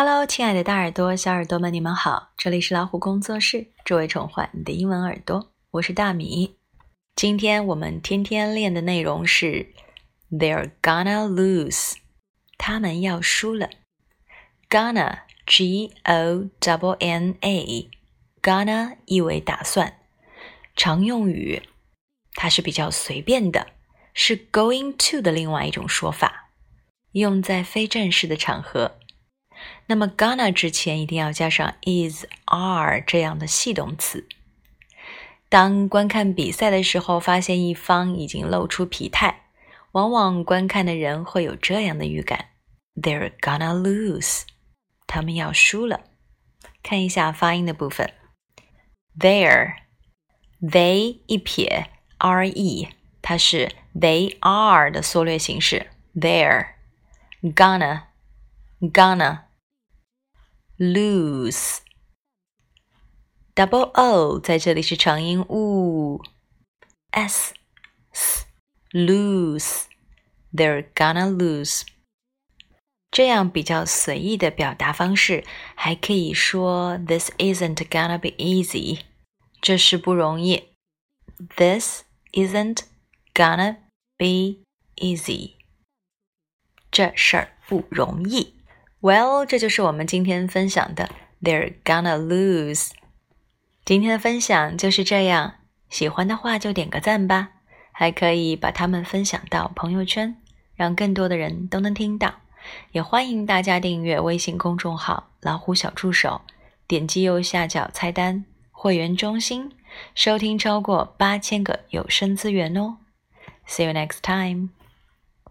Hello，亲爱的大耳朵、小耳朵们，你们好！这里是老虎工作室，只为宠坏你的英文耳朵。我是大米。今天我们天天练的内容是 They're gonna lose，他们要输了。Gonna G O W N A，gonna 意为打算，常用语，它是比较随便的，是 going to 的另外一种说法，用在非正式的场合。那么 gonna 之前一定要加上 is、are 这样的系动词。当观看比赛的时候，发现一方已经露出疲态，往往观看的人会有这样的预感：They're gonna lose，他们要输了。看一下发音的部分，There，they 一撇 r e，它是 they are 的缩略形式。There，gonna，gonna。lose。double o 在这里是长音 u，s s lose，they're gonna lose。这样比较随意的表达方式，还可以说 This isn't gonna be easy，这是不容易。This isn't gonna be easy，这事儿不容易。 Well，这就是我们今天分享的。They're gonna lose。今天的分享就是这样。喜欢的话就点个赞吧，还可以把它们分享到朋友圈，让更多的人都能听到。也欢迎大家订阅微信公众号“老虎小助手”，点击右下角菜单“会员中心”，收听超过八千个有声资源哦。See you next time.